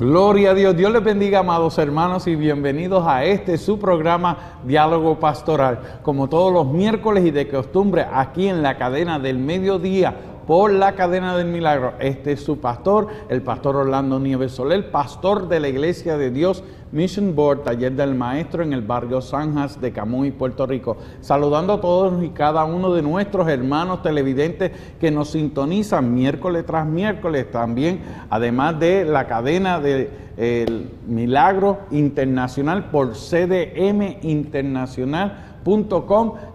Gloria a Dios, Dios les bendiga, amados hermanos, y bienvenidos a este su programa Diálogo Pastoral. Como todos los miércoles y de costumbre, aquí en la cadena del mediodía por la cadena del milagro. Este es su pastor, el pastor Orlando Nieves Soler, pastor de la Iglesia de Dios Mission Board, taller del maestro en el barrio Sanjas de Camuy, Puerto Rico. Saludando a todos y cada uno de nuestros hermanos televidentes que nos sintonizan miércoles tras miércoles también, además de la cadena del Milagro Internacional por CDM Internacional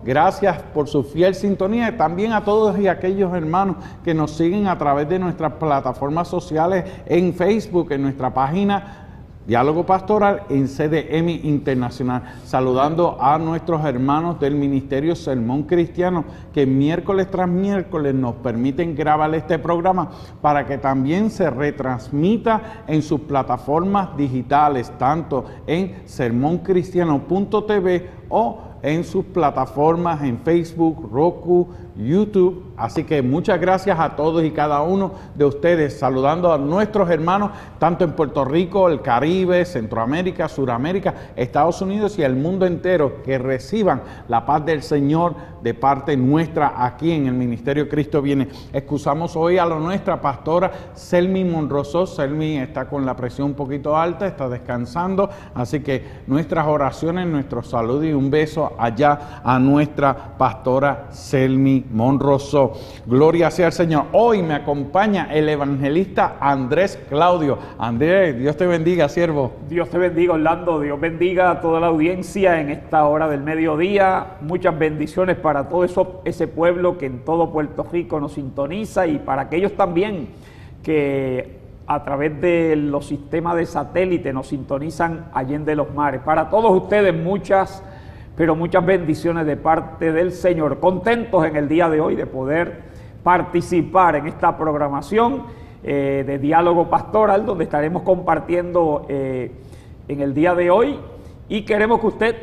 Gracias por su fiel sintonía. Y también a todos y aquellos hermanos que nos siguen a través de nuestras plataformas sociales en Facebook, en nuestra página Diálogo Pastoral en CDM Internacional, saludando a nuestros hermanos del Ministerio Sermón Cristiano que miércoles tras miércoles nos permiten grabar este programa para que también se retransmita en sus plataformas digitales, tanto en sermoncristiano.tv o en sus plataformas en Facebook, Roku, YouTube. Así que muchas gracias a todos y cada uno de ustedes, saludando a nuestros hermanos, tanto en Puerto Rico, el Caribe, Centroamérica, Suramérica, Estados Unidos y el mundo entero, que reciban la paz del Señor de parte nuestra aquí en el Ministerio Cristo Viene. Excusamos hoy a la nuestra pastora Selmi Monroso. Selmi está con la presión un poquito alta, está descansando, así que nuestras oraciones, nuestro salud y un beso allá a nuestra pastora Selmi Monroso. Gloria sea al Señor. Hoy me acompaña el evangelista Andrés Claudio. Andrés, Dios te bendiga, siervo. Dios te bendiga, Orlando. Dios bendiga a toda la audiencia en esta hora del mediodía. Muchas bendiciones para todo ese pueblo que en todo Puerto Rico nos sintoniza y para aquellos también que a través de los sistemas de satélite nos sintonizan allende los mares. Para todos ustedes, muchas pero muchas bendiciones de parte del Señor. Contentos en el día de hoy de poder participar en esta programación eh, de diálogo pastoral donde estaremos compartiendo eh, en el día de hoy y queremos que usted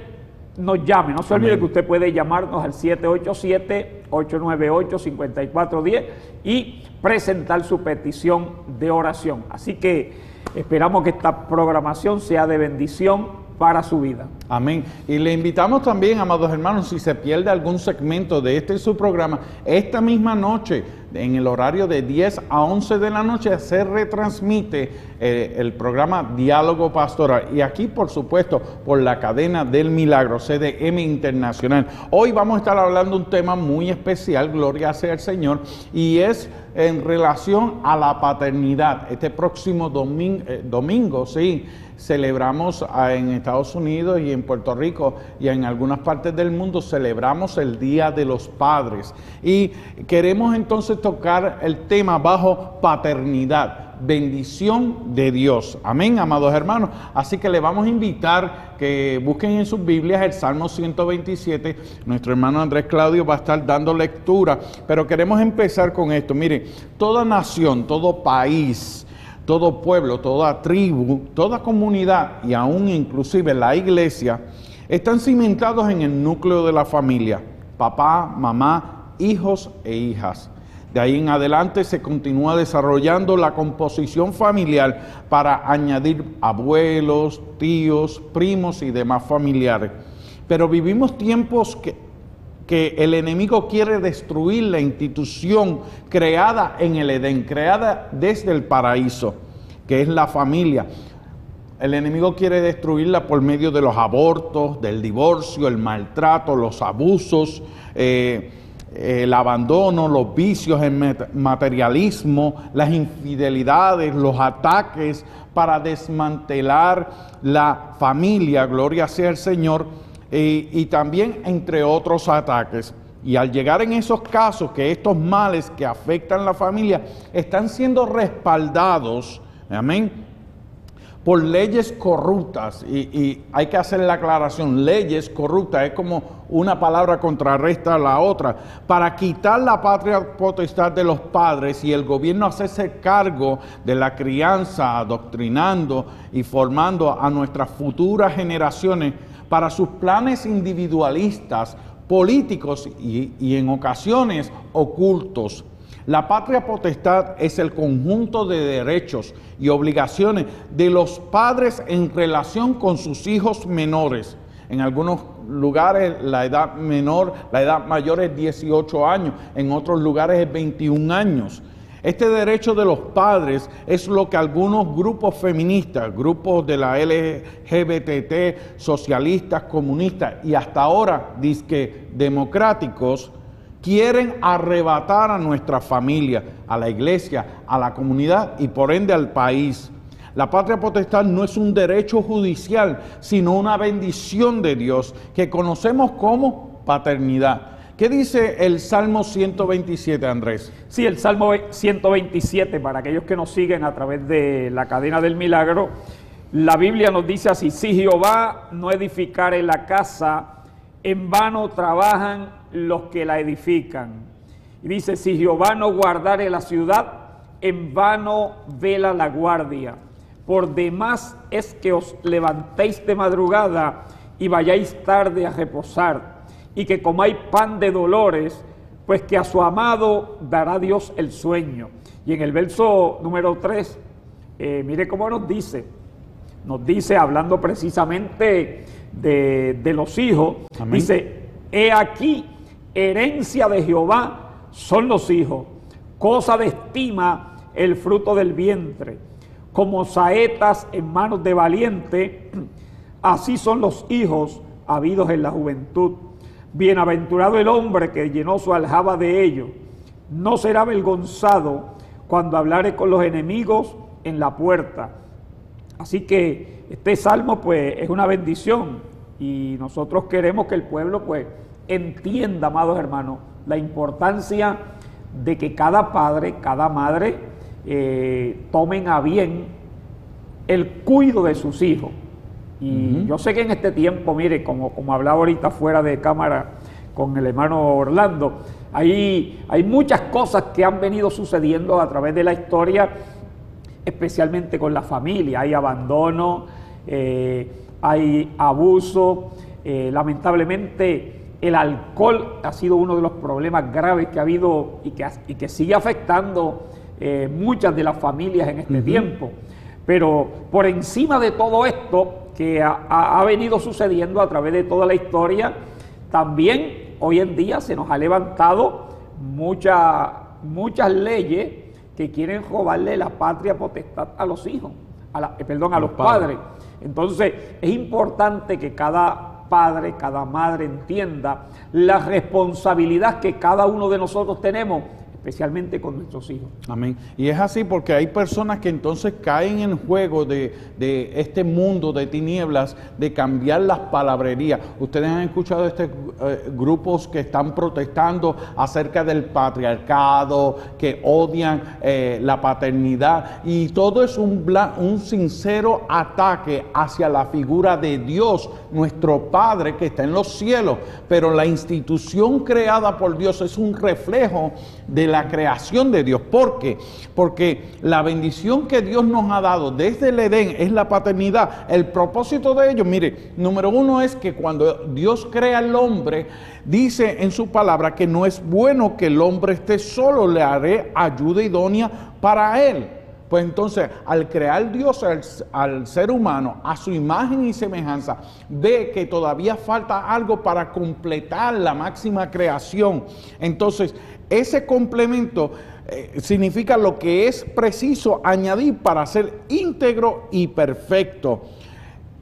nos llame. No se olvide que usted puede llamarnos al 787-898-5410 y presentar su petición de oración. Así que esperamos que esta programación sea de bendición para su vida. Amén. Y le invitamos también, amados hermanos, si se pierde algún segmento de este su programa, esta misma noche, en el horario de 10 a 11 de la noche, se retransmite eh, el programa Diálogo Pastoral. Y aquí, por supuesto, por la cadena del Milagro, CDM Internacional. Hoy vamos a estar hablando un tema muy especial, gloria sea al Señor, y es en relación a la paternidad. Este próximo eh, domingo sí celebramos en Estados Unidos y en Puerto Rico y en algunas partes del mundo, celebramos el Día de los Padres. Y queremos entonces tocar el tema bajo paternidad bendición de Dios. Amén, amados hermanos. Así que le vamos a invitar que busquen en sus Biblias el Salmo 127. Nuestro hermano Andrés Claudio va a estar dando lectura, pero queremos empezar con esto. Mire, toda nación, todo país, todo pueblo, toda tribu, toda comunidad y aún inclusive la iglesia están cimentados en el núcleo de la familia, papá, mamá, hijos e hijas. De ahí en adelante se continúa desarrollando la composición familiar para añadir abuelos, tíos, primos y demás familiares. Pero vivimos tiempos que que el enemigo quiere destruir la institución creada en el Edén, creada desde el paraíso, que es la familia. El enemigo quiere destruirla por medio de los abortos, del divorcio, el maltrato, los abusos, eh, el abandono, los vicios, el materialismo, las infidelidades, los ataques para desmantelar la familia, gloria sea el Señor y también entre otros ataques. Y al llegar en esos casos que estos males que afectan la familia están siendo respaldados, amén, por leyes corruptas, y, hay que hacer la aclaración, leyes corruptas, es como una palabra contrarresta a la otra, para quitar la patria potestad de los padres y el gobierno hacerse cargo de la crianza, adoctrinando y formando a nuestras futuras generaciones para sus planes individualistas, políticos y, en ocasiones ocultos. La patria potestad es el conjunto de derechos y obligaciones de los padres en relación con sus hijos menores. En algunos lugares la edad menor, la edad mayor es 18 años, en otros lugares es 21 años. Este derecho de los padres es lo que algunos grupos feministas, grupos de la LGBT, socialistas, comunistas y hasta ahora disque democráticos, quieren arrebatar a nuestra familia, a la iglesia, a la comunidad y por ende al país. La patria potestad no es un derecho judicial, sino una bendición de Dios que conocemos como paternidad. ¿Qué dice el Salmo 127, Andrés? Sí, el Salmo 127, para aquellos que nos siguen a través de la cadena del milagro, la Biblia nos dice así, si Jehová no edificare la casa, en vano trabajan los que la edifican. Y dice, si Jehová no guardare la ciudad, en vano vela la guardia. Por demás es que os levantéis de madrugada y vayáis tarde a reposar, y que comáis pan de dolores, pues que a su amado dará Dios el sueño. Y en el verso número 3, eh, mire cómo nos dice, nos dice, hablando precisamente de, de los hijos, dice, he aquí, herencia de Jehová son los hijos, cosa de estima el fruto del vientre como saetas en manos de valiente, así son los hijos habidos en la juventud. Bienaventurado el hombre que llenó su aljaba de ellos. No será avergonzado cuando hablare con los enemigos en la puerta. Así que este salmo pues es una bendición y nosotros queremos que el pueblo pues entienda, amados hermanos, la importancia de que cada padre, cada madre eh, tomen a bien el cuidado de sus hijos. Y yo sé que en este tiempo, mire, como, como hablaba ahorita fuera de cámara con el hermano Orlando, hay, hay muchas cosas que han venido sucediendo a través de la historia, especialmente con la familia. Hay abandono, eh, hay abuso, eh, lamentablemente el alcohol ha sido uno de los problemas graves que ha habido y que, y que sigue afectando eh, muchas de las familias en este tiempo. Pero por encima de todo esto que ha, venido sucediendo a través de toda la historia, también hoy en día se nos ha levantado muchas leyes que quieren robarle la patria potestad a los hijos, a eh, perdón, a los, padres. Entonces es importante que cada padre, cada madre entienda la responsabilidad que cada uno de nosotros tenemos especialmente con nuestros hijos. Amén. Y es así porque hay personas que entonces caen en juego de, este mundo de tinieblas, de cambiar las palabrerías. Ustedes han escuchado este eh, grupos que están protestando acerca del patriarcado, que odian eh, la paternidad, y todo es un, un sincero ataque hacia la figura de Dios, nuestro Padre que está en los cielos, pero la institución creada por Dios es un reflejo de la creación de Dios. ¿Por qué? Porque la bendición que Dios nos ha dado desde el Edén es la paternidad. El propósito de ello, mire, número uno es que cuando Dios crea al hombre, dice en su palabra que no es bueno que el hombre esté solo, le haré ayuda idónea para él. Pues entonces, al crear Dios al, ser humano a su imagen y semejanza, ve que todavía falta algo para completar la máxima creación. Entonces, ese complemento eh, significa lo que es preciso añadir para ser íntegro y perfecto.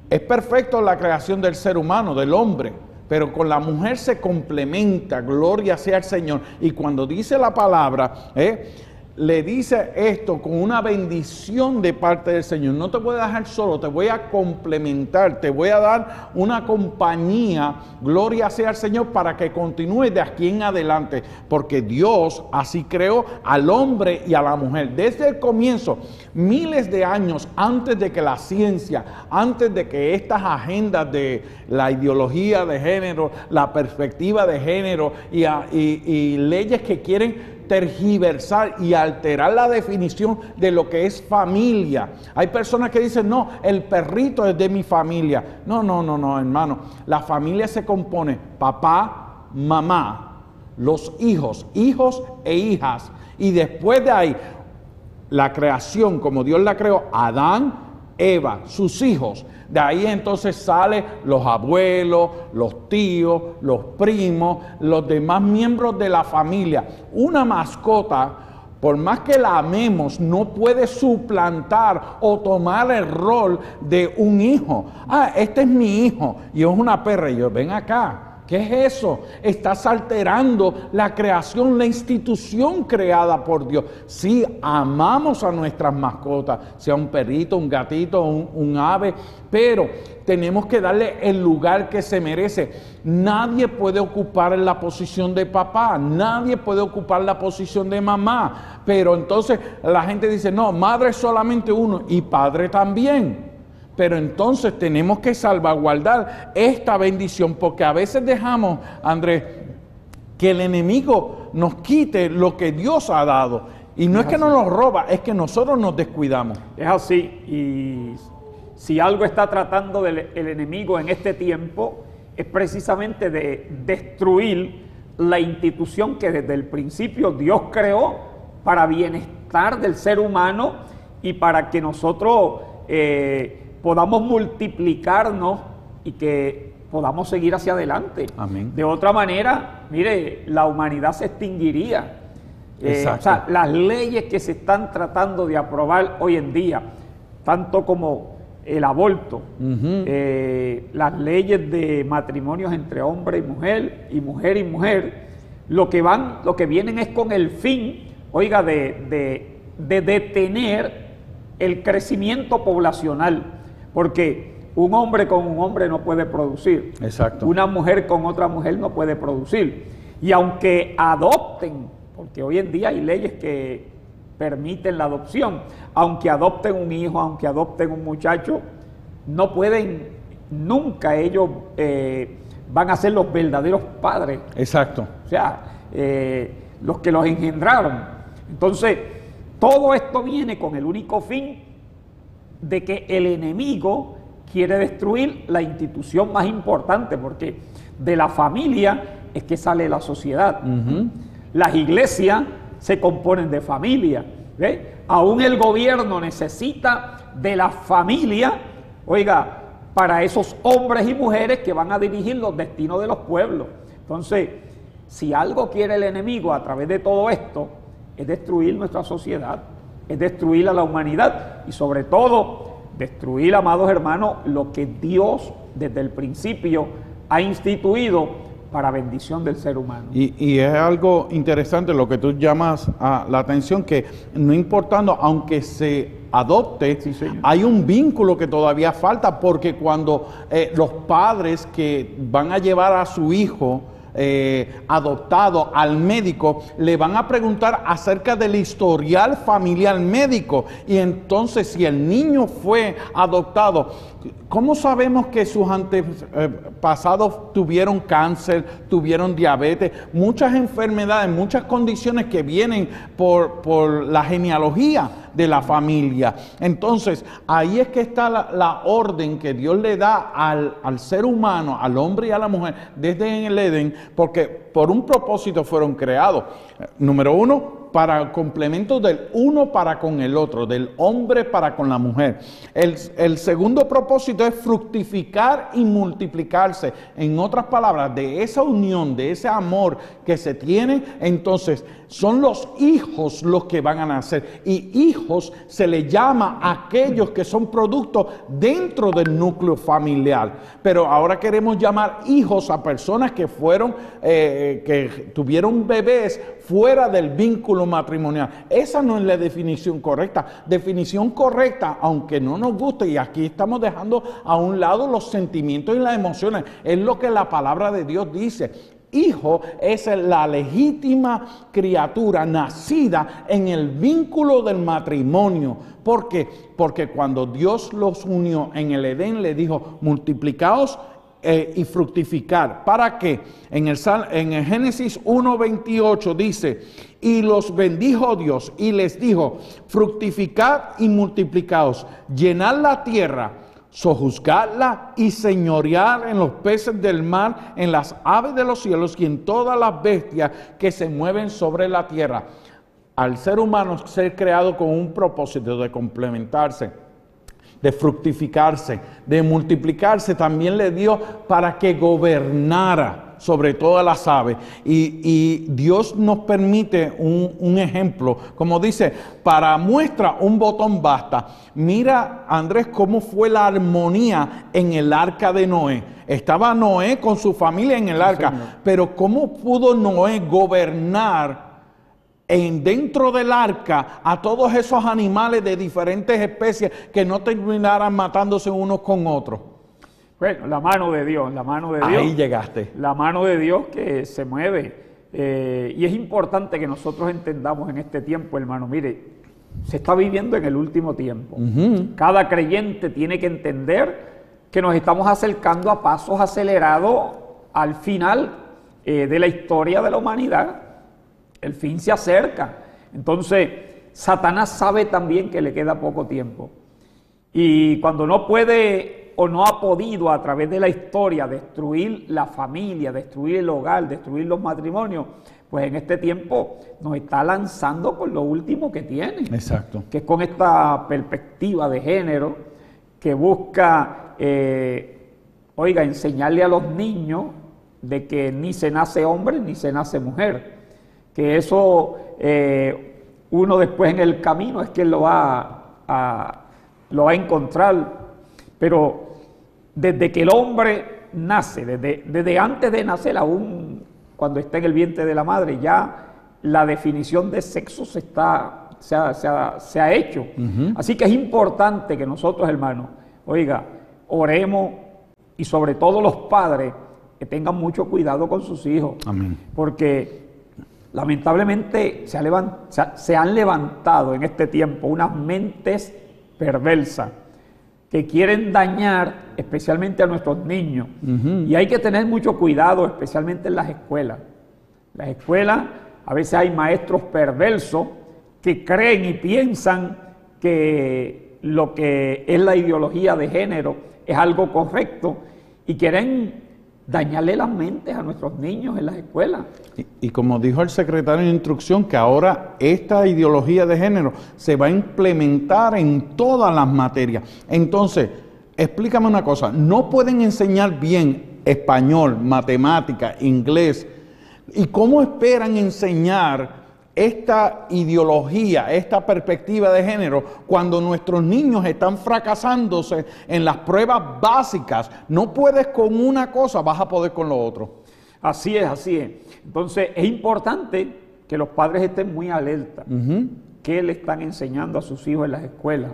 Es perfecto la creación del ser humano, del hombre, pero con la mujer se complementa, gloria sea al Señor. Y cuando dice la palabra, eh, le dice esto con una bendición de parte del Señor. No te voy a dejar solo, te voy a complementar, te voy a dar una compañía, gloria sea al Señor, para que continúe de aquí en adelante, porque Dios así creó al hombre y a la mujer. Desde el comienzo, miles de años antes de que la ciencia, antes de que estas agendas de la ideología de género, la perspectiva de género y, y leyes que quieren tergiversar y alterar la definición de lo que es familia. Hay personas que dicen, no, el perrito es de mi familia. No, no, no, no, hermano. La familia se compone papá, mamá, los hijos, hijos e hijas. Y después de ahí, la creación como Dios la creó, Adán, Eva, sus hijos. De ahí entonces salen los abuelos, los tíos, los primos, los demás miembros de la familia. Una mascota, por más que la amemos, no puede suplantar o tomar el rol de un hijo. Ah, este es mi hijo y es una perra. Y yo, ven acá. ¿Qué es eso? Estás alterando la creación, la institución creada por Dios. Sí, amamos a nuestras mascotas, sea un perrito, un gatito, un, ave, pero tenemos que darle el lugar que se merece. Nadie puede ocupar la posición de papá, nadie puede ocupar la posición de mamá, pero entonces la gente dice, no, madre es solamente uno y padre también. Pero entonces tenemos que salvaguardar esta bendición porque a veces dejamos, Andrés, que el enemigo nos quite lo que Dios ha dado. Y no es, que nos lo roba, es que nosotros nos descuidamos. Es así. Y si algo está tratando del, el enemigo en este tiempo, es precisamente de destruir la institución que desde el principio Dios creó para bienestar del ser humano y para que nosotros eh, podamos multiplicarnos y que podamos seguir hacia adelante. Amén. De otra manera, mire, la humanidad se extinguiría. Eh, o sea, las leyes que se están tratando de aprobar hoy en día, tanto como el aborto, eh, las leyes de matrimonios entre hombre y mujer y mujer y mujer, lo que van, lo que vienen es con el fin, oiga, de, de detener el crecimiento poblacional. Porque un hombre con un hombre no puede producir. Exacto. Una mujer con otra mujer no puede producir. Y aunque adopten, porque hoy en día hay leyes que permiten la adopción, aunque adopten un hijo, aunque adopten un muchacho, no pueden, nunca ellos eh, van a ser los verdaderos padres. Exacto. O sea, eh, los que los engendraron. Entonces, todo esto viene con el único fin de que el enemigo quiere destruir la institución más importante, porque de la familia es que sale la sociedad. Las iglesias se componen de familia. Aún el gobierno necesita de la familia, oiga, para esos hombres y mujeres que van a dirigir los destinos de los pueblos. Entonces, si algo quiere el enemigo a través de todo esto, es destruir nuestra sociedad es destruir a la humanidad y sobre todo destruir, amados hermanos, lo que Dios desde el principio ha instituido para bendición del ser humano. Y, es algo interesante lo que tú llamas a la atención, que no importando, aunque se adopte, hay un vínculo que todavía falta, porque cuando eh, los padres que van a llevar a su hijo, eh, adoptado al médico, le van a preguntar acerca del historial familiar médico. Y entonces si el niño fue adoptado, ¿cómo sabemos que sus antepasados tuvieron cáncer, tuvieron diabetes, muchas enfermedades, muchas condiciones que vienen por, por la genealogía? De la familia. Entonces, ahí es que está la, orden que Dios le da al, al, ser humano, al hombre y a la mujer, desde el Edén, porque por un propósito fueron creados. Número uno, para complemento del uno para con el otro, del hombre para con la mujer. El, segundo propósito es fructificar y multiplicarse. En otras palabras, de esa unión, de ese amor que se tiene, entonces son los hijos los que van a nacer. Y hijos se le llama a aquellos que son productos dentro del núcleo familiar. Pero ahora queremos llamar hijos a personas que fueron, eh, que tuvieron bebés fuera del vínculo matrimonial. Esa no es la definición correcta. Definición correcta, aunque no nos guste, y aquí estamos dejando a un lado los sentimientos y las emociones, es lo que la palabra de Dios dice. Hijo es la legítima criatura nacida en el vínculo del matrimonio. ¿Por qué? Porque cuando Dios los unió en el Edén, le dijo, multiplicaos eh, y fructificar. ¿Para qué? En el, en el Génesis 1.28 dice, y los bendijo Dios y les dijo, fructificad y multiplicaos, llenad la tierra, sojuzgarla y señorear en los peces del mar, en las aves de los cielos y en todas las bestias que se mueven sobre la tierra. Al ser humano ser creado con un propósito de complementarse, de fructificarse, de multiplicarse, también le dio para que gobernara sobre todas las aves. Y, Dios nos permite un, un, ejemplo, como dice, para muestra un botón basta. Mira, Andrés, cómo fue la armonía en el arca de Noé. Estaba Noé con su familia en el arca, pero cómo pudo Noé gobernar en dentro del arca a todos esos animales de diferentes especies que no terminaran matándose unos con otros. Bueno, la mano de Dios, la mano de Dios. Ahí llegaste. La mano de Dios que se mueve. Eh, y es importante que nosotros entendamos en este tiempo, hermano, mire, se está viviendo en el último tiempo. Cada creyente tiene que entender que nos estamos acercando a pasos acelerados al final eh, de la historia de la humanidad. El fin se acerca. Entonces, Satanás sabe también que le queda poco tiempo. Y cuando no puede o no ha podido a través de la historia destruir la familia, destruir el hogar, destruir los matrimonios, pues en este tiempo nos está lanzando con lo último que tiene. Exacto. Que es con esta perspectiva de género que busca, eh, oiga, enseñarle a los niños de que ni se nace hombre ni se nace mujer. Que eso eh, uno después en el camino es que lo va a, lo va a encontrar. Pero desde que el hombre nace, desde, desde antes de nacer, aún cuando está en el vientre de la madre, ya la definición de sexo se, está, se, ha, hecho. Así que es importante que nosotros, hermanos, oiga, oremos y sobre todo los padres que tengan mucho cuidado con sus hijos. Amén. Porque lamentablemente se, se han levantado en este tiempo unas mentes perversas que quieren dañar especialmente a nuestros niños. Y hay que tener mucho cuidado, especialmente en las escuelas. Las escuelas a veces hay maestros perversos que creen y piensan que lo que es la ideología de género es algo correcto y quieren dañarle las mentes a nuestros niños en las escuelas. Y, como dijo el secretario de Instrucción, que ahora esta ideología de género se va a implementar en todas las materias. Entonces, explícame una cosa, no pueden enseñar bien español, matemática, inglés, ¿y cómo esperan enseñar esta ideología, esta perspectiva de género, cuando nuestros niños están fracasándose en las pruebas básicas, no puedes con una cosa, vas a poder con lo otro. Así es, así es. Entonces es importante que los padres estén muy alerta. ¿Qué le están enseñando a sus hijos en las escuelas?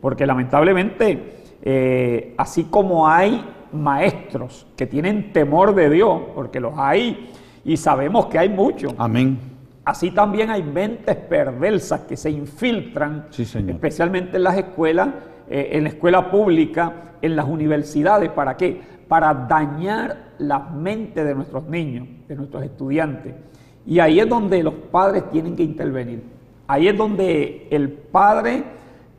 Porque lamentablemente, eh, así como hay maestros que tienen temor de Dios, porque los hay y sabemos que hay muchos. Amén Así también hay mentes perversas que se infiltran, especialmente en las escuelas, eh, en la escuela pública, en las universidades. ¿Para qué? Para dañar la mente de nuestros niños, de nuestros estudiantes. Y ahí es donde los padres tienen que intervenir. Ahí es donde el padre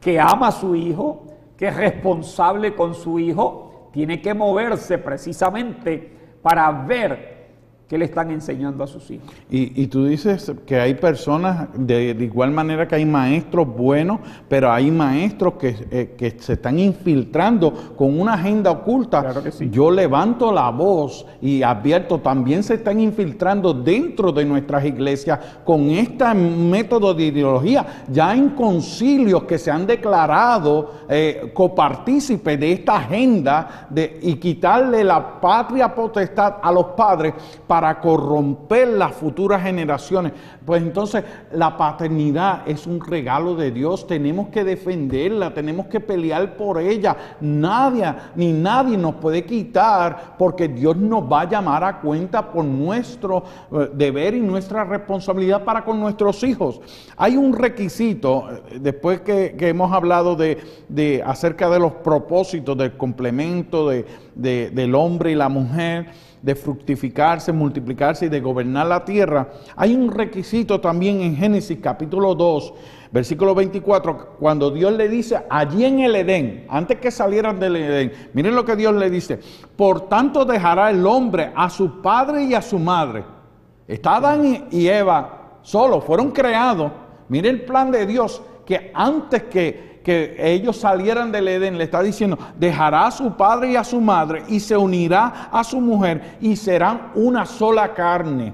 que ama a su hijo, que es responsable con su hijo, tiene que moverse precisamente para ver ¿Qué le están enseñando a sus hijos? Y, tú dices que hay personas, de, igual manera que hay maestros buenos, pero hay maestros eh, que, se están infiltrando con una agenda oculta. Claro que sí. Yo levanto la voz y advierto, también se están infiltrando dentro de nuestras iglesias con este método de ideología. Ya en concilios que se han declarado eh, copartícipes de esta agenda de, y quitarle la patria potestad a los padres para corromper las futuras generaciones. Pues entonces la paternidad es un regalo de Dios, tenemos que defenderla, tenemos que pelear por ella. Nadie ni nadie nos puede quitar porque Dios nos va a llamar a cuenta por nuestro eh, deber y nuestra responsabilidad para con nuestros hijos. Hay un requisito, eh, después que, hemos hablado de, acerca de los propósitos del complemento del hombre y la mujer, de fructificarse, multiplicarse y de gobernar la tierra, hay un requisito también en Génesis capítulo 2, Versículo 24, cuando Dios le dice allí en el Edén, antes que salieran del Edén, miren lo que Dios le dice, por tanto dejará el hombre a su padre y a su madre. Está Adán y Eva solos, fueron creados. Miren el plan de Dios, que antes que, que ellos salieran del Edén, le está diciendo, dejará a su padre y a su madre y se unirá a su mujer y serán una sola carne.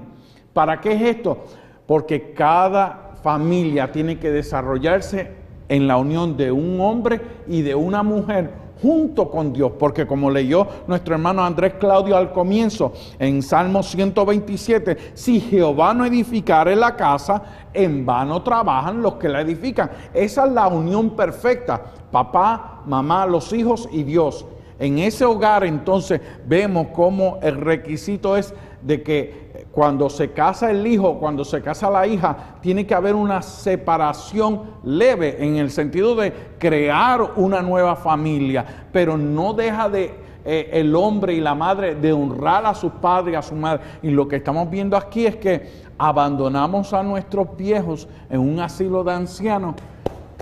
¿Para qué es esto? Porque cada familia tiene que desarrollarse en la unión de un hombre y de una mujer junto con Dios, porque como leyó nuestro hermano Andrés Claudio al comienzo en Salmo 127, si Jehová no edificare la casa, en vano trabajan los que la edifican. Esa es la unión perfecta, papá, mamá, los hijos y Dios. En ese hogar entonces vemos cómo el requisito es de que cuando se casa el hijo, cuando se casa la hija, tiene que haber una separación leve en el sentido de crear una nueva familia, pero no deja de eh, el hombre y la madre de honrar a sus padres y a su madre. Y lo que estamos viendo aquí es que abandonamos a nuestros viejos en un asilo de ancianos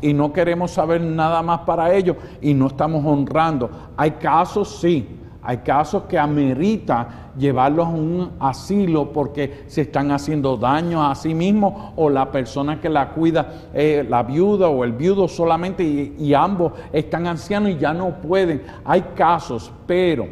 y no queremos saber nada más para ellos y no estamos honrando. Hay casos, sí, hay casos que amerita llevarlos a un asilo porque se están haciendo daño a sí mismos o la persona que la cuida, la viuda o el viudo solamente y, y ambos están ancianos y ya no pueden. Hay casos, pero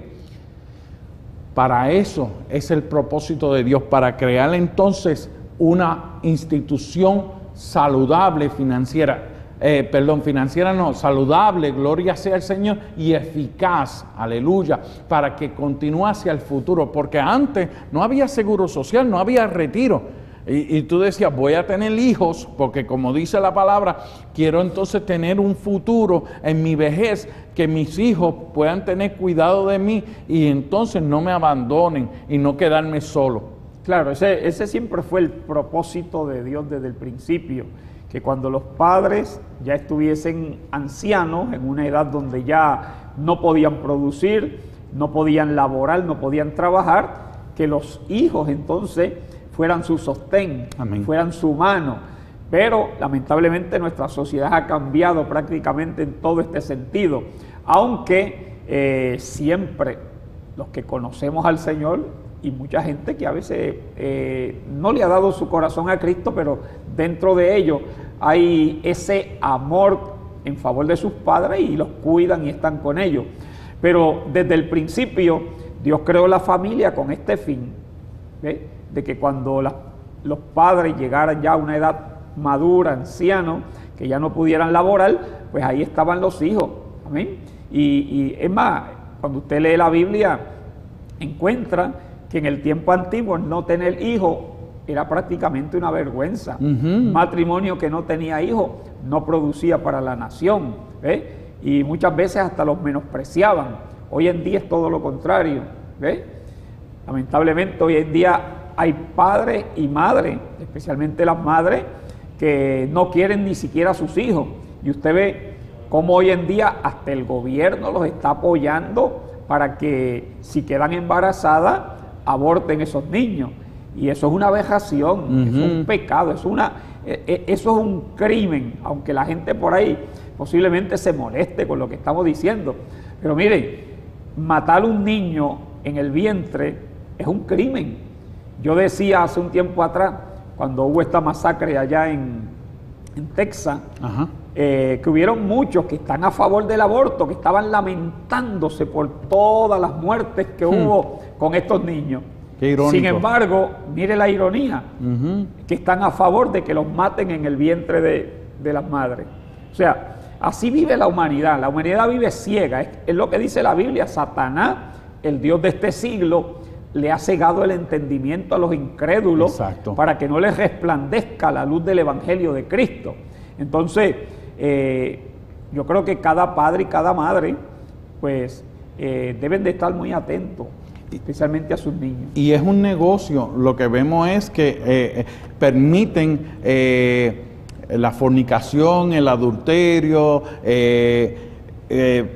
para eso es el propósito de Dios, para crear entonces una institución saludable financiera. Eh, perdón, financiera no, saludable, gloria sea el Señor, y eficaz, aleluya, para que continúe hacia el futuro, porque antes no había seguro social, no había retiro. Y, y, tú decías, voy a tener hijos, porque como dice la palabra, quiero entonces tener un futuro en mi vejez, que mis hijos puedan tener cuidado de mí y entonces no me abandonen y no quedarme solo. Claro, ese, ese siempre fue el propósito de Dios desde el principio que cuando los padres ya estuviesen ancianos, en una edad donde ya no podían producir, no podían laborar, no podían trabajar, que los hijos entonces fueran su sostén, fueran su mano. Pero lamentablemente nuestra sociedad ha cambiado prácticamente en todo este sentido, aunque eh, siempre los que conocemos al Señor y mucha gente que a veces eh, no le ha dado su corazón a Cristo, pero dentro de ellos hay ese amor en favor de sus padres y los cuidan y están con ellos. Pero desde el principio Dios creó la familia con este fin, de que cuando los padres llegaran ya a una edad madura, anciano, que ya no pudieran laborar, pues ahí estaban los hijos. Amén. Y, y es más, cuando usted lee la Biblia, encuentra que en el tiempo antiguo no tener hijos era prácticamente una vergüenza. Matrimonio que no tenía hijos no producía para la nación. Y muchas veces hasta los menospreciaban. Hoy en día es todo lo contrario. Lamentablemente hoy en día hay padres y madres, especialmente las madres, que no quieren ni siquiera a sus hijos. Y usted ve cómo hoy en día hasta el gobierno los está apoyando para que si quedan embarazadas aborten esos niños. Y eso es una vejación, es un pecado, es una, e, e, eso es un crimen, aunque la gente por ahí posiblemente se moleste con lo que estamos diciendo. Pero miren, matar a un niño en el vientre es un crimen. Yo decía hace un tiempo atrás, cuando hubo esta masacre allá en, en Texas, eh, que hubieron muchos que están a favor del aborto, que estaban lamentándose por todas las muertes que hmm. hubo con estos niños. Sin embargo, mire la ironía, que están a favor de que los maten en el vientre de, las madres. O sea, así vive la humanidad. La humanidad vive ciega. Es, lo que dice la Biblia. Satanás, el Dios de este siglo, le ha cegado el entendimiento a los incrédulos para que no les resplandezca la luz del Evangelio de Cristo. Entonces, eh, yo creo que cada padre y cada madre, pues, eh, deben de estar muy atentos especialmente a sus niños. Y es un negocio, lo que vemos es que eh, eh, permiten eh, la fornicación, el adulterio,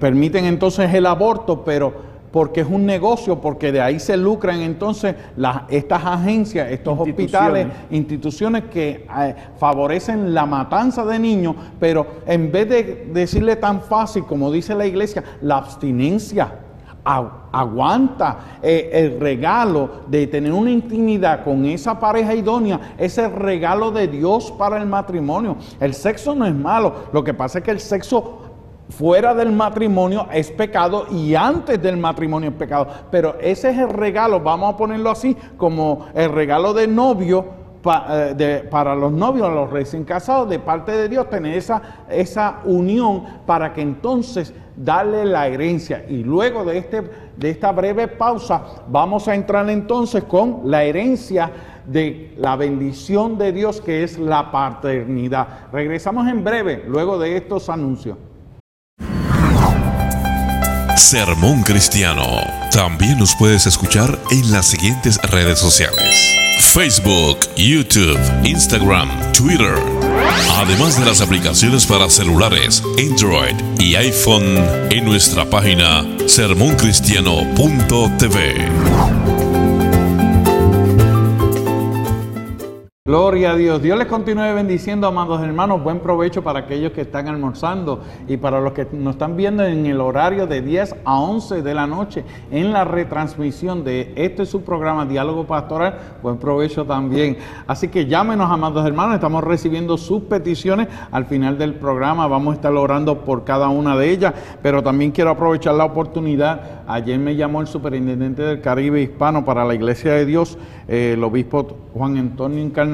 permiten entonces el aborto, pero, porque es un negocio, porque de ahí se lucran entonces las, estas agencias, estos hospitales, instituciones que eh, favorecen la matanza de niños, pero en vez de decirle tan fácil como dice la iglesia, la abstinencia, aguanta eh, el regalo de tener una intimidad con esa pareja idónea, es el regalo de Dios para el matrimonio. El sexo no es malo, lo que pasa es que el sexo fuera del matrimonio es pecado y antes del matrimonio es pecado. Pero ese es el regalo, vamos a ponerlo así, como el regalo de novio eh, para los novios, los recién casados, de parte de Dios, tener esa, esa unión para que entonces darle la herencia. Y luego de, este, de esta breve pausa, vamos a entrar entonces con la herencia de la bendición de Dios que es la paternidad. Regresamos en breve, luego de estos anuncios. Sermón Cristiano. También nos puedes escuchar en las siguientes redes sociales. Facebook, YouTube, Instagram, Twitter. Además de las aplicaciones para celulares, Android y iPhone en nuestra página sermoncristiano.tv. Gloria a Dios. Dios les continúe bendiciendo, amados hermanos. Buen provecho para aquellos que están almorzando y para los que nos están viendo en el horario de 10 a 11 de la noche en la retransmisión de este su programa Diálogo Pastoral. Buen provecho también. Así que llámenos, amados hermanos. Estamos recibiendo sus peticiones. Al final del programa vamos a estar orando por cada una de ellas. Pero también quiero aprovechar la oportunidad. Ayer me llamó el superintendente del Caribe Hispano para la Iglesia de Dios, eh, el obispo Juan Antonio Encarnación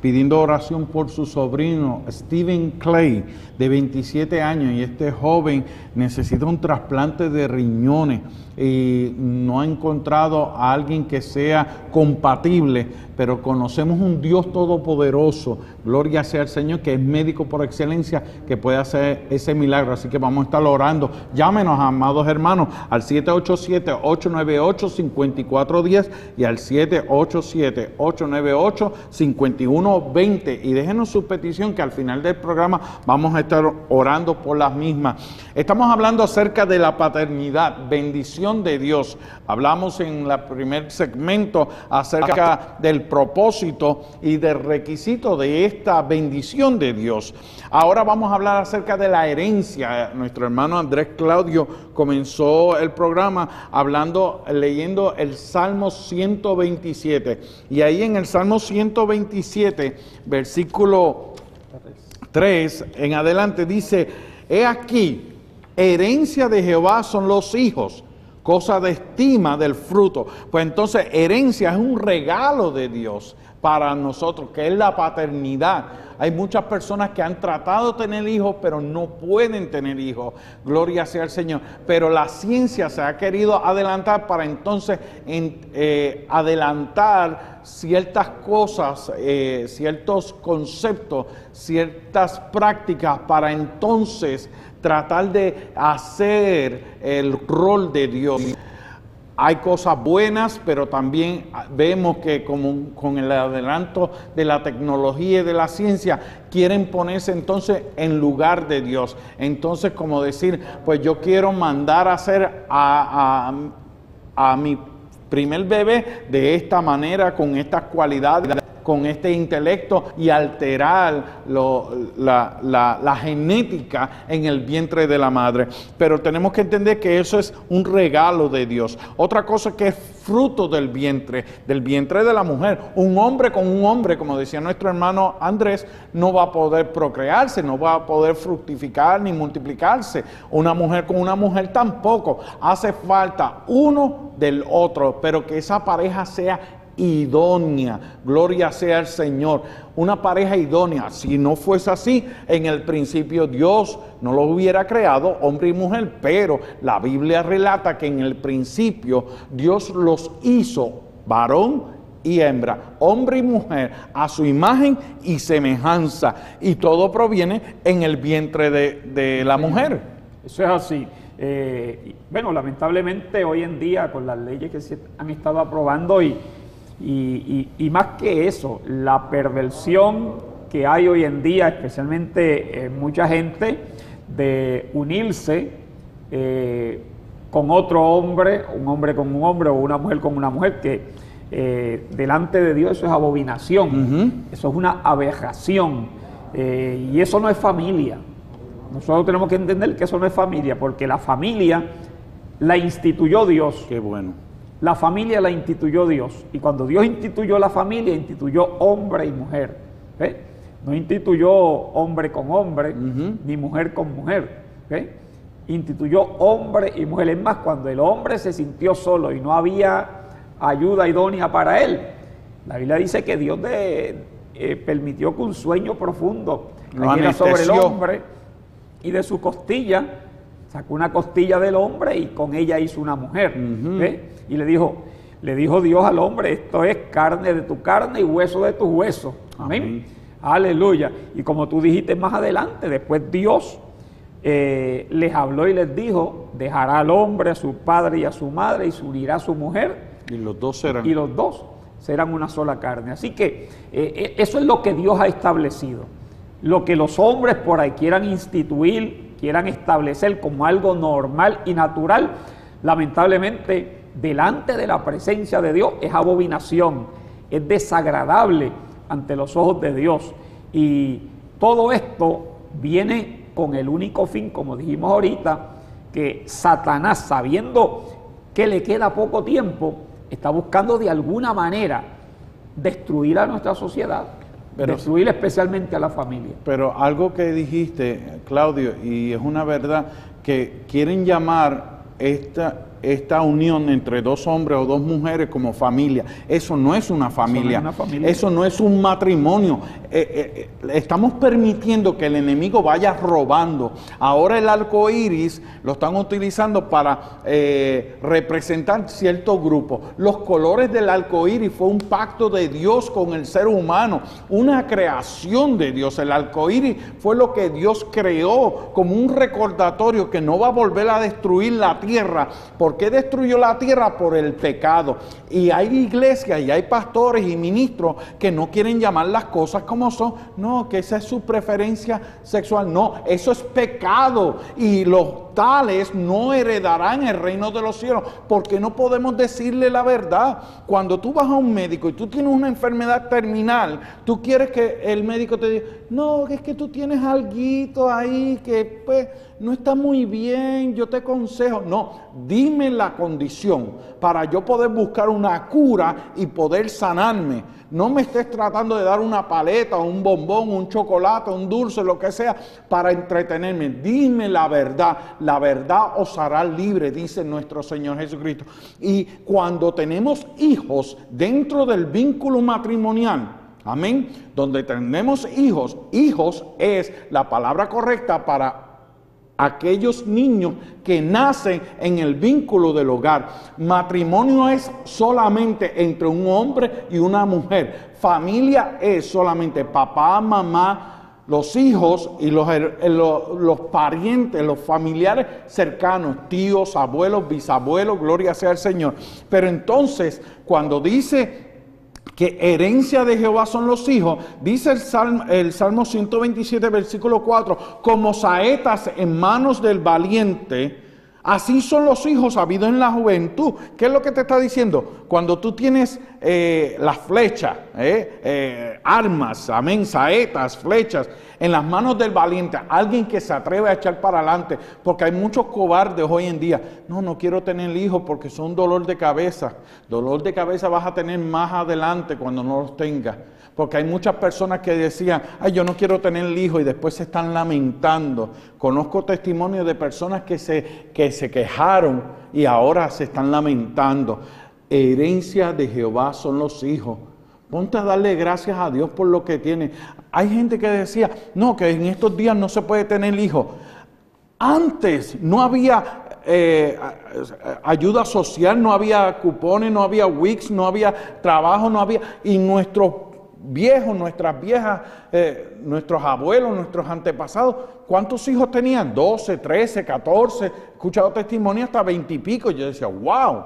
pidiendo oración por su sobrino Stephen Clay, de 27 años, y este joven necesita un trasplante de riñones y no ha encontrado a alguien que sea compatible, pero conocemos un Dios todopoderoso, gloria sea al Señor, que es médico por excelencia, que puede hacer ese milagro. Así que vamos a estar orando. Llámenos, amados hermanos, al 787-898-5410 y al 787-898-5120 y déjenos su petición que al final del programa vamos a estar orando por las mismas. Estamos hablando acerca de la paternidad, bendición de Dios. Hablamos en el primer segmento acerca del propósito y del requisito de esta bendición de Dios. Ahora vamos a hablar acerca de la herencia. Nuestro hermano Andrés Claudio comenzó el programa hablando, leyendo el Salmo 127. Y ahí en el Salmo 127, versículo 3 en adelante dice, he aquí, herencia de Jehová son los hijos cosa de estima del fruto. Pues entonces herencia es un regalo de Dios para nosotros, que es la paternidad. Hay muchas personas que han tratado de tener hijos, pero no pueden tener hijos. Gloria sea al Señor. Pero la ciencia se ha querido adelantar para entonces eh, adelantar ciertas cosas, eh, ciertos conceptos, ciertas prácticas para entonces tratar de hacer el rol de Dios. Hay cosas buenas, pero también vemos que como, con el adelanto de la tecnología y de la ciencia, quieren ponerse entonces en lugar de Dios. Entonces, como decir, pues yo quiero mandar a hacer a, a, a mi primer bebé de esta manera, con estas cualidades con este intelecto y alterar la, genética en el vientre de la madre. Pero tenemos que entender que eso es un regalo de Dios. Otra cosa que es fruto del vientre, del vientre de la mujer. Un hombre con un hombre, como decía nuestro hermano Andrés, no va a poder procrearse, no va a poder fructificar ni multiplicarse. Una mujer con una mujer tampoco. Hace falta uno del otro, pero que esa pareja sea idónea. Gloria sea al Señor. Una pareja idónea. Si no fuese así, en el principio Dios no lo hubiera creado, hombre y mujer, pero la Biblia relata que en el principio Dios los hizo varón y hembra, hombre y mujer, a su imagen y semejanza. Y todo proviene en el vientre de, la mujer. Eso es así. Eh, bueno, lamentablemente hoy en día con las leyes que se han estado aprobando y y, más que eso, la perversión que hay hoy en día, especialmente en mucha gente, de unirse eh, con otro hombre, un hombre con un hombre o una mujer con una mujer, que eh, delante de Dios eso es abominación, eso es una aberración eh, y eso no es familia. Nosotros tenemos que entender que eso no es familia, porque la familia la instituyó Dios. Qué bueno. La familia la instituyó Dios. Y cuando Dios instituyó la familia, instituyó hombre y mujer. No instituyó hombre con hombre, ni mujer con mujer. Instituyó hombre y mujer. Es más, cuando el hombre se sintió solo y no había ayuda idónea para él, la Biblia dice que Dios de, eh, permitió que un sueño profundo cayera sobre el hombre y de su costilla sacó una costilla del hombre y con ella hizo una mujer. Y le dijo, le dijo Dios al hombre, esto es carne de tu carne y hueso de tu hueso. Amén. Aleluya. Y como tú dijiste más adelante, después Dios eh, les habló y les dijo, dejará al hombre a su padre y a su madre y se unirá a su mujer. Y los dos serán. Y los dos serán una sola carne. Así que eh, eh, eso es lo que Dios ha establecido. Lo que los hombres por ahí quieran instituir, quieran establecer como algo normal y natural, lamentablemente delante de la presencia de Dios es abominación, es desagradable ante los ojos de Dios. Y todo esto viene con el único fin, como dijimos ahorita, que Satanás, sabiendo que le queda poco tiempo, está buscando de alguna manera destruir a nuestra sociedad, pero, destruir especialmente a la familia. Pero algo que dijiste, Claudio, y es una verdad, que quieren llamar esta, esta unión entre dos hombres o dos mujeres como familia. Eso no es una familia. Eso no es, un matrimonio. Eh, eh, eh, estamos permitiendo que el enemigo vaya robando. Ahora el arco iris lo están utilizando para representar cierto grupo. Los colores del arco iris fue un pacto de Dios con el ser humano, una creación de Dios. El arco iris fue lo que Dios creó como un recordatorio que no va a volver a destruir la tierra. ¿Por qué destruyó la tierra? Por el pecado. Y hay iglesias y hay pastores y ministros que no quieren llamar las cosas como son. No, que esa es su preferencia sexual. No, eso es pecado. Y los tales no heredarán el reino de los cielos. Porque no podemos decirle la verdad. Cuando tú vas a un médico y tú tienes una enfermedad terminal, tú quieres que el médico te diga, no, es que tú tienes algo ahí que pues no está muy bien, yo te aconsejo. No, dime la condición para yo poder buscar una cura y poder sanarme. No me estés tratando de dar una paleta, un bombón, un chocolate, un dulce, lo que sea, para entretenerme. Dime la verdad. La verdad os hará libre, dice nuestro Señor Jesucristo. Y cuando tenemos hijos dentro del vínculo matrimonial, Amén. Donde tenemos hijos, hijos es la palabra correcta para aquellos niños que nacen en el vínculo del hogar. Matrimonio es solamente entre un hombre y una mujer. Familia es solamente papá, mamá, los hijos y los, los, parientes, los familiares cercanos, tíos, abuelos, bisabuelos, gloria sea al Señor. Pero entonces, cuando dice que herencia de Jehová son los hijos, dice el Salmo, el Salmo 127, versículo 4, como saetas en manos del valiente, Así son los hijos habidos en la juventud. ¿Qué es lo que te está diciendo? Cuando tú tienes eh, las flechas, eh, eh, armas, amén, saetas, flechas, en las manos del valiente, alguien que se atreve a echar para adelante, porque hay muchos cobardes hoy en día. No, no quiero tener hijos porque son dolor de cabeza. Dolor de cabeza vas a tener más adelante cuando no los tengas. Porque hay muchas personas que decían, ay, yo no quiero tener hijo y después se están lamentando. Conozco testimonios de personas que se, que se quejaron y ahora se están lamentando. Herencia de Jehová son los hijos. Ponte a darle gracias a Dios por lo que tiene. Hay gente que decía, no, que en estos días no se puede tener hijos. Antes no había eh, ayuda social, no había cupones, no había WICS, no había trabajo, no había... Y nuestros viejos, nuestras viejas, eh, nuestros abuelos, nuestros antepasados, ¿cuántos hijos tenían? 12, 13, 14, he escuchado testimonio hasta 20 y pico. Yo decía, wow,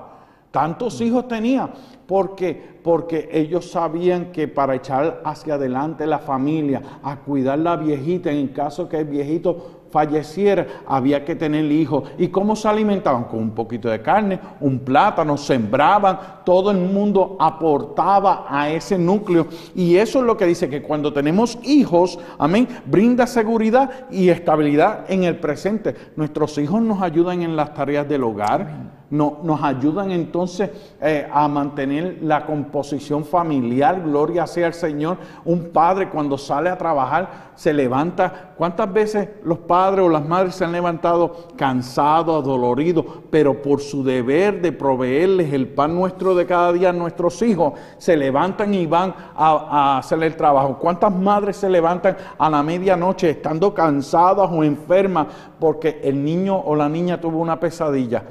tantos hijos tenía. Porque, porque ellos sabían que para echar hacia adelante la familia, a cuidar la viejita, en caso que el viejito falleciera, había que tener hijos. ¿Y cómo se alimentaban? Con un poquito de carne, un plátano, sembraban, todo el mundo aportaba a ese núcleo. Y eso es lo que dice que cuando tenemos hijos, amén, brinda seguridad y estabilidad en el presente. Nuestros hijos nos ayudan en las tareas del hogar nos ayudan entonces eh, a mantener la composición familiar, gloria sea al Señor. Un padre cuando sale a trabajar se levanta. ¿Cuántas veces los padres o las madres se han levantado cansados, adoloridos, pero por su deber de proveerles el pan nuestro de cada día a nuestros hijos, se levantan y van a, a hacer el trabajo? ¿Cuántas madres se levantan a la medianoche estando cansadas o enfermas porque el niño o la niña tuvo una pesadilla?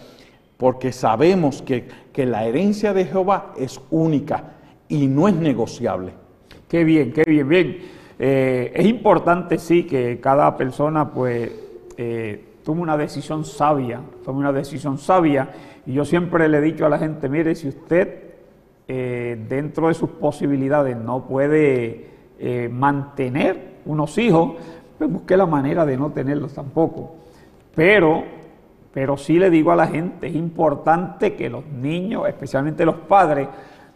Porque sabemos que, la herencia de Jehová es única y no es negociable. Qué bien, qué bien, bien. Eh, es importante, sí, que cada persona, pues, eh, tome una decisión sabia, tome una decisión sabia. Y yo siempre le he dicho a la gente, mire, si usted eh, dentro de sus posibilidades no puede mantener unos hijos, pues busque la manera de no tenerlos tampoco. Pero pero sí le digo a la gente, es importante que los niños, especialmente los padres,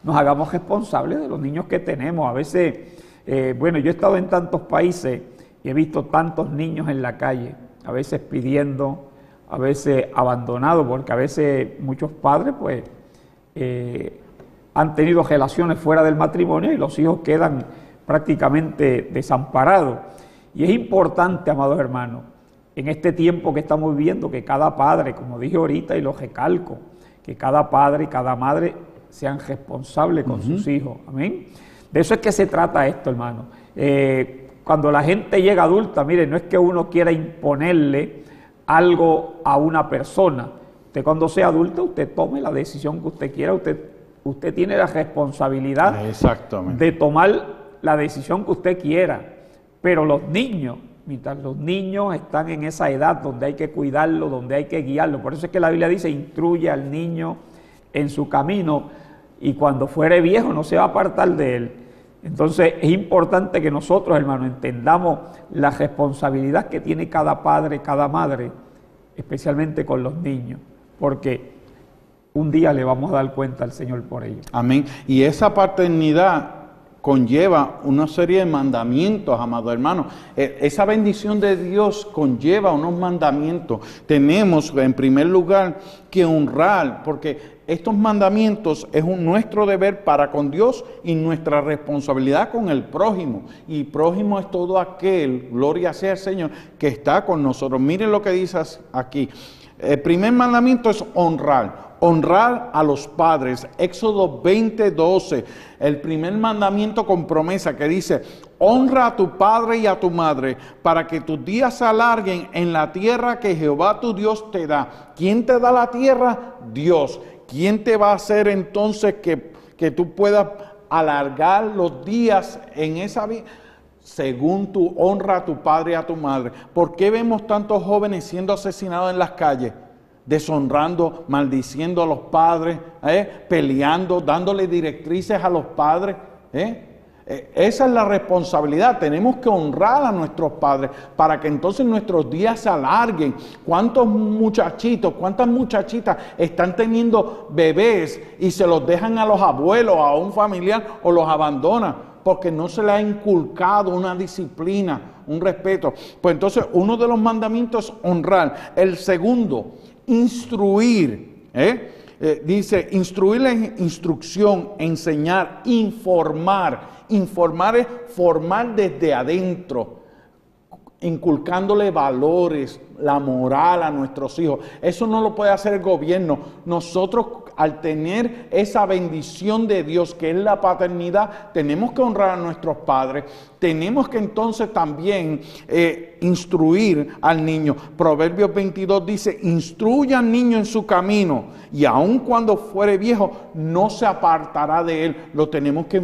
nos hagamos responsables de los niños que tenemos. A veces, eh, bueno, yo he estado en tantos países y he visto tantos niños en la calle, a veces pidiendo, a veces abandonados, porque a veces muchos padres, pues, eh, han tenido relaciones fuera del matrimonio y los hijos quedan prácticamente desamparados. Y es importante, amados hermanos, en este tiempo que estamos viviendo, que cada padre, como dije ahorita y lo recalco, que cada padre y cada madre sean responsables con sus hijos. Amén. De eso es que se trata esto, hermano. Eh, cuando la gente llega adulta, mire, no es que uno quiera imponerle algo a una persona. Usted cuando sea adulto, usted tome la decisión que usted quiera, usted, usted tiene la responsabilidad de tomar la decisión que usted quiera. Pero los niños, mientras los niños están en esa edad donde hay que cuidarlo, donde hay que guiarlo. Por eso es que la Biblia dice, instruye al niño en su camino y cuando fuere viejo no se va a apartar de él. Entonces es importante que nosotros, hermanos, entendamos la responsabilidad que tiene cada padre, cada madre, especialmente con los niños, porque un día le vamos a dar cuenta al Señor por ello. Amén. Y esa paternidad conlleva una serie de mandamientos, amado hermano. E, esa bendición de Dios conlleva unos mandamientos. Tenemos, en primer lugar, que honrar, porque estos mandamientos es nuestro deber para con Dios y nuestra responsabilidad con el prójimo. Y prójimo es todo aquel, gloria sea el Señor, que está con nosotros. Miren lo que dice aquí. El primer mandamiento es honrar honrar a los padres. Éxodo 20:12, el primer mandamiento con promesa que dice, honra a tu padre y a tu madre para que tus días se alarguen en la tierra que Jehová tu Dios te da. ¿Quién te da la tierra? Dios. ¿Quién te va a hacer entonces que, que tú puedas alargar los días en esa vida? Según tu honra a tu padre y a tu madre. ¿Por qué vemos tantos jóvenes siendo asesinados en las calles? Deshonrando, maldiciendo a los padres, ¿eh? peleando, dándole directrices a los padres. ¿eh? Eh, esa es la responsabilidad. Tenemos que honrar a nuestros padres para que entonces nuestros días se alarguen. ¿Cuántos muchachitos, cuántas muchachitas están teniendo bebés y se los dejan a los abuelos, a un familiar o los abandonan? Porque no se le ha inculcado una disciplina, un respeto. Pues entonces uno de los mandamientos es honrar. El segundo, instruir. ¿eh? Eh, dice, instruir la instrucción, enseñar, informar. Informar es formar desde adentro, inculcándole valores, la moral a nuestros hijos. Eso no lo puede hacer el gobierno. Nosotros al tener esa bendición de Dios que es la paternidad, tenemos que honrar a nuestros padres, tenemos que entonces también eh, instruir al niño. Proverbios 22 dice, instruya al niño en su camino y aun cuando fuere viejo no se apartará de él. Lo tenemos que,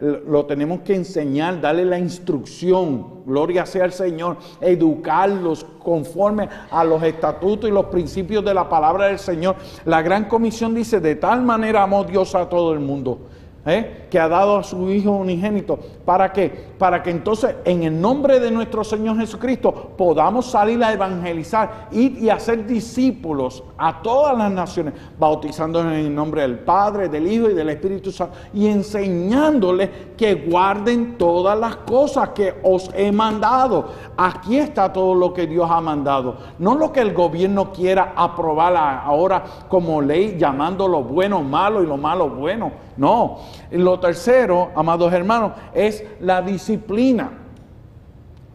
lo tenemos que enseñar, darle la instrucción, gloria sea al Señor, educarlos conforme a los estatutos y los principios de la palabra del Señor. La gran comisión dice, de tal manera amó Dios a todo el mundo. ¿Eh? que ha dado a su Hijo unigénito. ¿Para qué? Para que entonces en el nombre de nuestro Señor Jesucristo podamos salir a evangelizar ir y hacer discípulos a todas las naciones, bautizándolos en el nombre del Padre, del Hijo y del Espíritu Santo y enseñándoles que guarden todas las cosas que os he mandado. Aquí está todo lo que Dios ha mandado, no lo que el gobierno quiera aprobar ahora como ley, llamando lo bueno malo y lo malo bueno. No, lo tercero, amados hermanos, es la disciplina.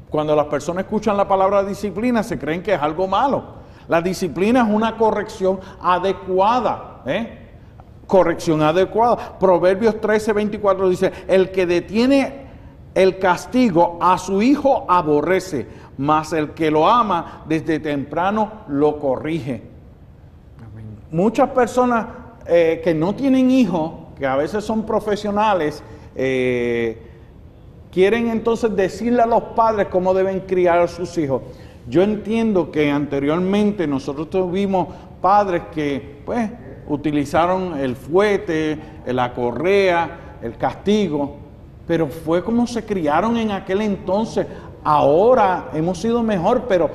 Cuando las personas escuchan la palabra disciplina, se creen que es algo malo. La disciplina es una corrección adecuada. ¿eh? Corrección adecuada. Proverbios 13, 24 dice, el que detiene el castigo a su hijo aborrece, mas el que lo ama desde temprano lo corrige. Muchas personas eh, que no tienen hijos que a veces son profesionales, eh, quieren entonces decirle a los padres cómo deben criar a sus hijos. Yo entiendo que anteriormente nosotros tuvimos padres que pues utilizaron el fuete, la correa, el castigo, pero fue como se criaron en aquel entonces. Ahora hemos sido mejor, pero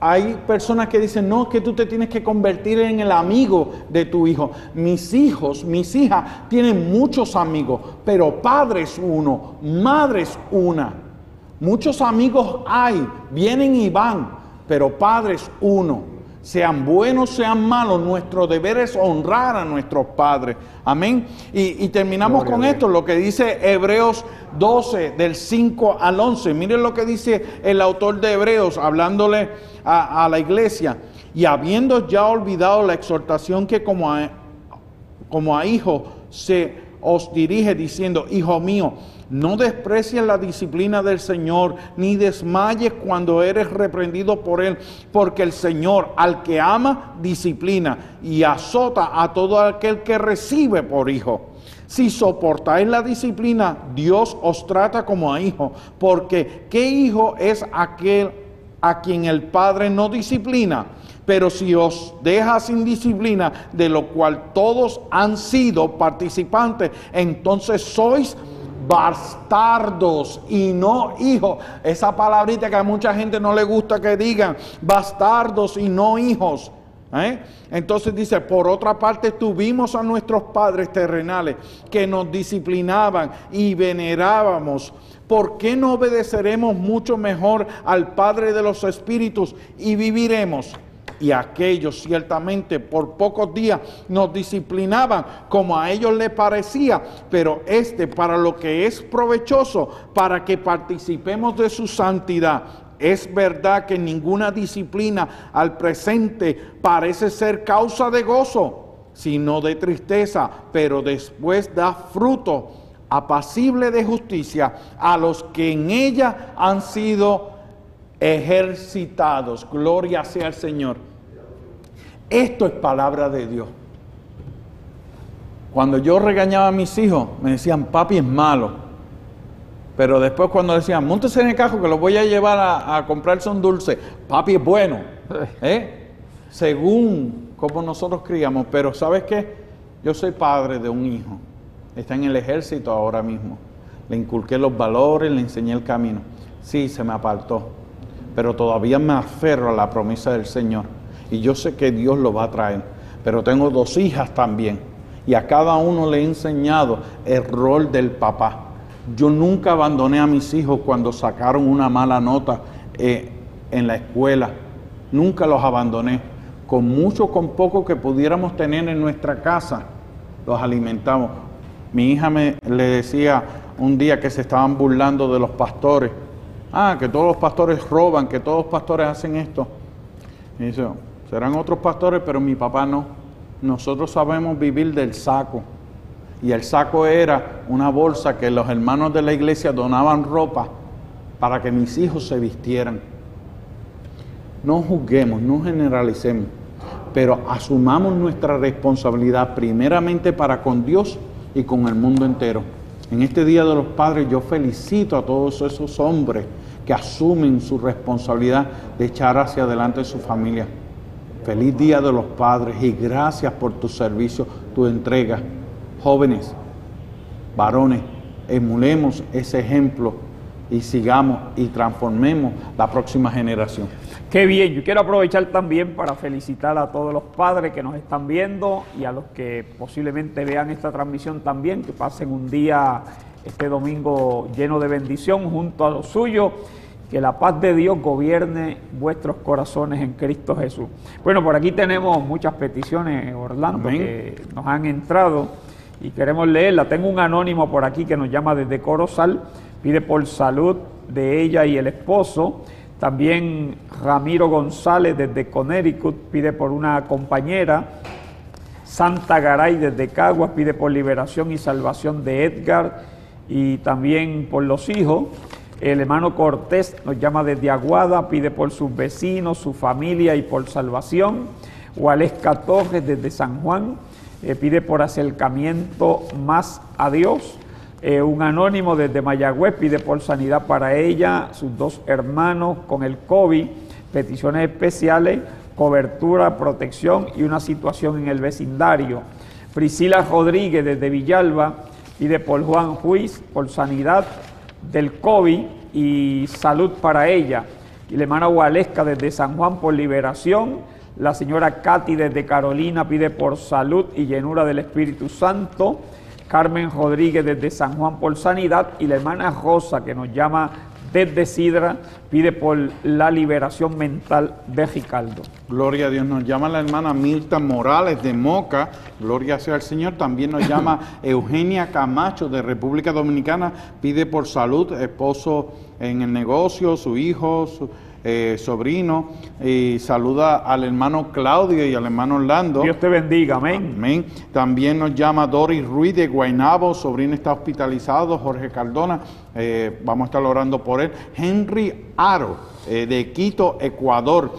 hay personas que dicen, no, que tú te tienes que convertir en el amigo de tu hijo. Mis hijos, mis hijas tienen muchos amigos, pero padre es uno, madre es una. Muchos amigos hay, vienen y van, pero padre es uno sean buenos, sean malos, nuestro deber es honrar a nuestros padres. Amén. Y, terminamos con esto, lo que dice Hebreos 12, del 5 al 11. Miren lo que dice el autor de Hebreos, hablándole a, a la iglesia. Y habiendo ya olvidado la exhortación que como a, como a hijo se os dirige diciendo, hijo mío, no desprecies la disciplina del Señor, ni desmayes cuando eres reprendido por Él, porque el Señor al que ama, disciplina y azota a todo aquel que recibe por hijo. Si soportáis la disciplina, Dios os trata como a hijo, porque ¿qué hijo es aquel a quien el Padre no disciplina? Pero si os deja sin disciplina, de lo cual todos han sido participantes, entonces sois bastardos y no hijos. Esa palabrita que a mucha gente no le gusta que digan, bastardos y no hijos. ¿eh? Entonces dice, por otra parte tuvimos a nuestros padres terrenales que nos disciplinaban y venerábamos. ¿Por qué no obedeceremos mucho mejor al Padre de los Espíritus y viviremos? Y aquellos ciertamente por pocos días nos disciplinaban como a ellos les parecía, pero este para lo que es provechoso, para que participemos de su santidad. Es verdad que ninguna disciplina al presente parece ser causa de gozo, sino de tristeza, pero después da fruto apacible de justicia a los que en ella han sido ejercitados. Gloria sea al Señor. Esto es palabra de Dios. Cuando yo regañaba a mis hijos, me decían, papi es malo. Pero después cuando decían, montese en el cajo que lo voy a llevar a, comprarse un dulce, papi es bueno. ¿Eh? Según como nosotros criamos. Pero ¿sabes qué? Yo soy padre de un hijo. Está en el ejército ahora mismo. Le inculqué los valores, le enseñé el camino. Sí, se me apartó. Pero todavía me aferro a la promesa del Señor y yo sé que Dios lo va a traer. Pero tengo dos hijas también y a cada uno le he enseñado el rol del papá. Yo nunca abandoné a mis hijos cuando sacaron una mala nota eh, en la escuela. Nunca los abandoné. Con mucho, con poco que pudiéramos tener en nuestra casa, los alimentamos. Mi hija me le decía un día que se estaban burlando de los pastores. Ah, que todos los pastores roban, que todos los pastores hacen esto. Y dice, Serán otros pastores, pero mi papá no. Nosotros sabemos vivir del saco. Y el saco era una bolsa que los hermanos de la iglesia donaban ropa para que mis hijos se vistieran. No juzguemos, no generalicemos, pero asumamos nuestra responsabilidad primeramente para con Dios y con el mundo entero. En este Día de los Padres yo felicito a todos esos hombres que asumen su responsabilidad de echar hacia adelante su familia. Feliz Día de los Padres y gracias por tu servicio, tu entrega. Jóvenes, varones, emulemos ese ejemplo y sigamos y transformemos la próxima generación. Qué bien, yo quiero aprovechar también para felicitar a todos los padres que nos están viendo y a los que posiblemente vean esta transmisión también, que pasen un día este domingo lleno de bendición junto a los suyos. Que la paz de Dios gobierne vuestros corazones en Cristo Jesús. Bueno, por aquí tenemos muchas peticiones, Orlando, que nos han entrado y queremos leerla. Tengo un anónimo por aquí que nos llama desde Corozal, pide por salud de ella y el esposo. También Ramiro González desde Connecticut pide por una compañera. Santa Garay desde Caguas pide por liberación y salvación de Edgar y también por los hijos. El hermano Cortés nos llama desde Aguada, pide por sus vecinos, su familia y por salvación. Waleska Torres desde San Juan eh, pide por acercamiento más a Dios. Eh, un anónimo desde Mayagüez pide por sanidad para ella, sus dos hermanos con el COVID, peticiones especiales, cobertura, protección y una situación en el vecindario. Priscila Rodríguez desde Villalba pide por Juan Juiz por sanidad del COVID y salud para ella. Y la hermana Gualesca desde San Juan por liberación. La señora Katy desde Carolina pide por salud y llenura del Espíritu Santo. Carmen Rodríguez desde San Juan por sanidad y la hermana Rosa que nos llama desde Sidra pide por la liberación mental de Ricardo. Gloria a Dios. Nos llama la hermana Mirta Morales de Moca. Gloria sea al Señor. También nos llama Eugenia Camacho de República Dominicana. Pide por salud, esposo en el negocio, su hijo, su eh, sobrino, y saluda al hermano Claudio y al hermano Orlando. Dios te bendiga, amén. Amén. También nos llama Doris Ruiz de Guaynabo, sobrino está hospitalizado, Jorge Cardona, eh, vamos a estar orando por él. Henry Aro, eh, de Quito, Ecuador,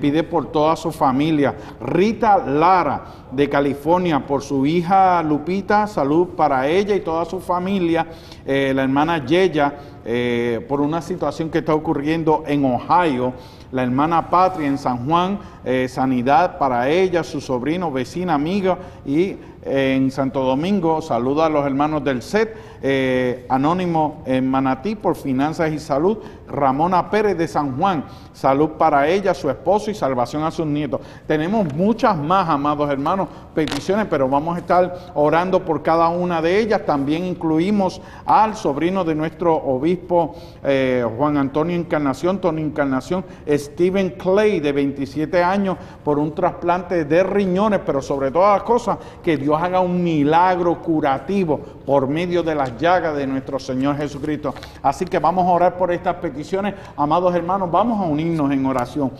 pide por toda su familia. Rita Lara, de California, por su hija Lupita, salud para ella y toda su familia. la hermana Yeya, eh, por una situación que está ocurriendo en Ohio. La hermana Patria en San Juan, eh, sanidad para ella, su sobrino, vecina, amiga y en Santo Domingo. Saluda a los hermanos del SET, eh, Anónimo en Manatí por Finanzas y Salud. Ramona Pérez de San Juan, salud para ella, su esposo y salvación a sus nietos. Tenemos muchas más, amados hermanos, peticiones, pero vamos a estar orando por cada una de ellas. También incluimos al sobrino de nuestro obispo eh, Juan Antonio Encarnación, Tony Encarnación, Steven Clay, de 27 años, por un trasplante de riñones, pero sobre todas las cosas, que Dios haga un milagro curativo por medio de las llagas de nuestro Señor Jesucristo. Así que vamos a orar por estas peticiones. Amados hermanos, vamos a unirnos en oración.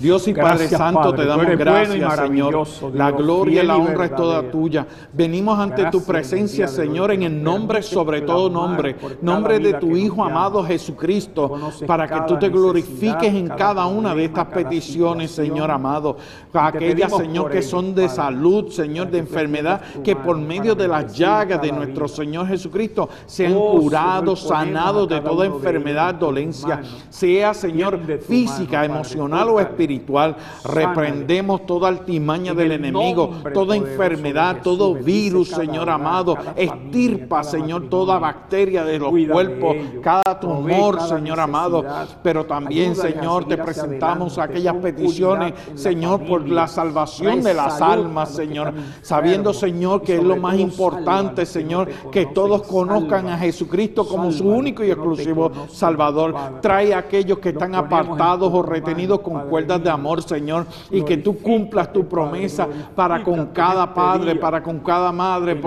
Dios y Padre Santo, te damos gracias, Señor. la gloria y la honra es toda tuya. Venimos ante tu presencia, Señor, en el nombre, sobre todo nombre, nombre de tu Hijo amado Jesucristo, para que tú te glorifiques en cada una de estas peticiones, Señor amado. Aquellas, Señor, que son de salud, Señor, de enfermedad, que por medio de las llagas de nuestro Señor Jesucristo sean curados, sanados de toda enfermedad, dolencia, sea, Señor, física, emocional o espiritual espiritual. Reprendemos toda altimaña del enemigo, toda enfermedad, todo virus, Señor amado. Estirpa, Señor, toda bacteria de los cuerpos, cada tumor, Señor amado. Pero también, Señor, te presentamos aquellas peticiones, Señor, por la salvación de las almas, Señor. Sabiendo, Señor, que es lo más importante, Señor, que todos conozcan a Jesucristo como su único y exclusivo Salvador. Trae a aquellos que están apartados o retenidos con cuerdas de amor, Señor, y que tú cumplas tu promesa para con cada padre, para con cada madre,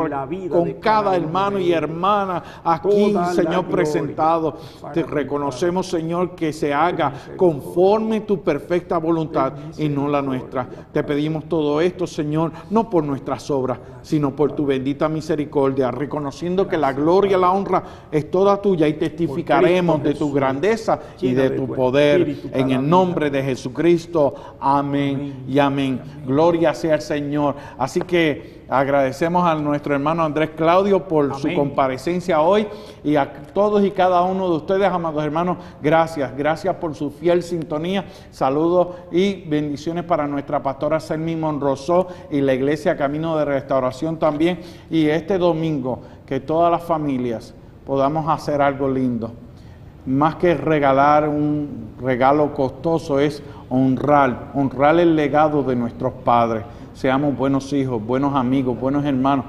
con cada hermano y hermana aquí, Señor, presentado. Te reconocemos, Señor, que se haga conforme tu perfecta voluntad y no la nuestra. Te pedimos todo esto, Señor, no por nuestras obras, sino por tu bendita misericordia, reconociendo que la gloria y la honra es toda tuya y testificaremos de tu grandeza y de tu poder en el nombre de Jesucristo Cristo. Amén y amén. Gloria sea el Señor. Así que agradecemos a nuestro hermano Andrés Claudio por su comparecencia hoy y a todos y cada uno de ustedes, amados hermanos, gracias. Gracias por su fiel sintonía. Saludos y bendiciones para nuestra pastora Selmi Monrosó y la iglesia Camino de Restauración también. Y este domingo, que todas las familias podamos hacer algo lindo más que regalar un regalo costoso, es honrar, honrar el legado de nuestros padres. Seamos buenos hijos, buenos amigos, buenos hermanos,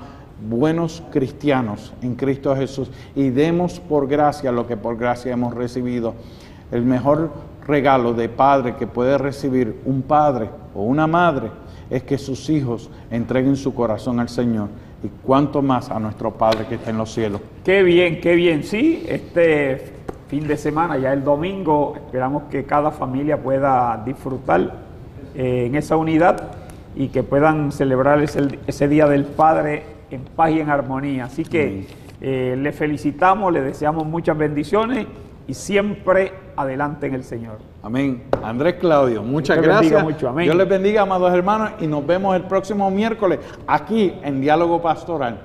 buenos cristianos en Cristo Jesús y demos por gracia lo que por gracia hemos recibido. El mejor regalo de padre que puede recibir un padre o una madre es que sus hijos entreguen su corazón al Señor y cuanto más a nuestro Padre que está en los cielos. Qué bien, qué bien. Sí, este fin de semana, ya el domingo, esperamos que cada familia pueda disfrutar eh, en esa unidad y que puedan celebrar ese, ese Día del Padre en paz y en armonía. Así que eh, le felicitamos, le deseamos muchas bendiciones y siempre adelante en el Señor. Amén. Andrés Claudio, muchas Dios gracias. mucho, amén. Dios les bendiga, amados hermanos, y nos vemos el próximo miércoles aquí en Diálogo Pastoral.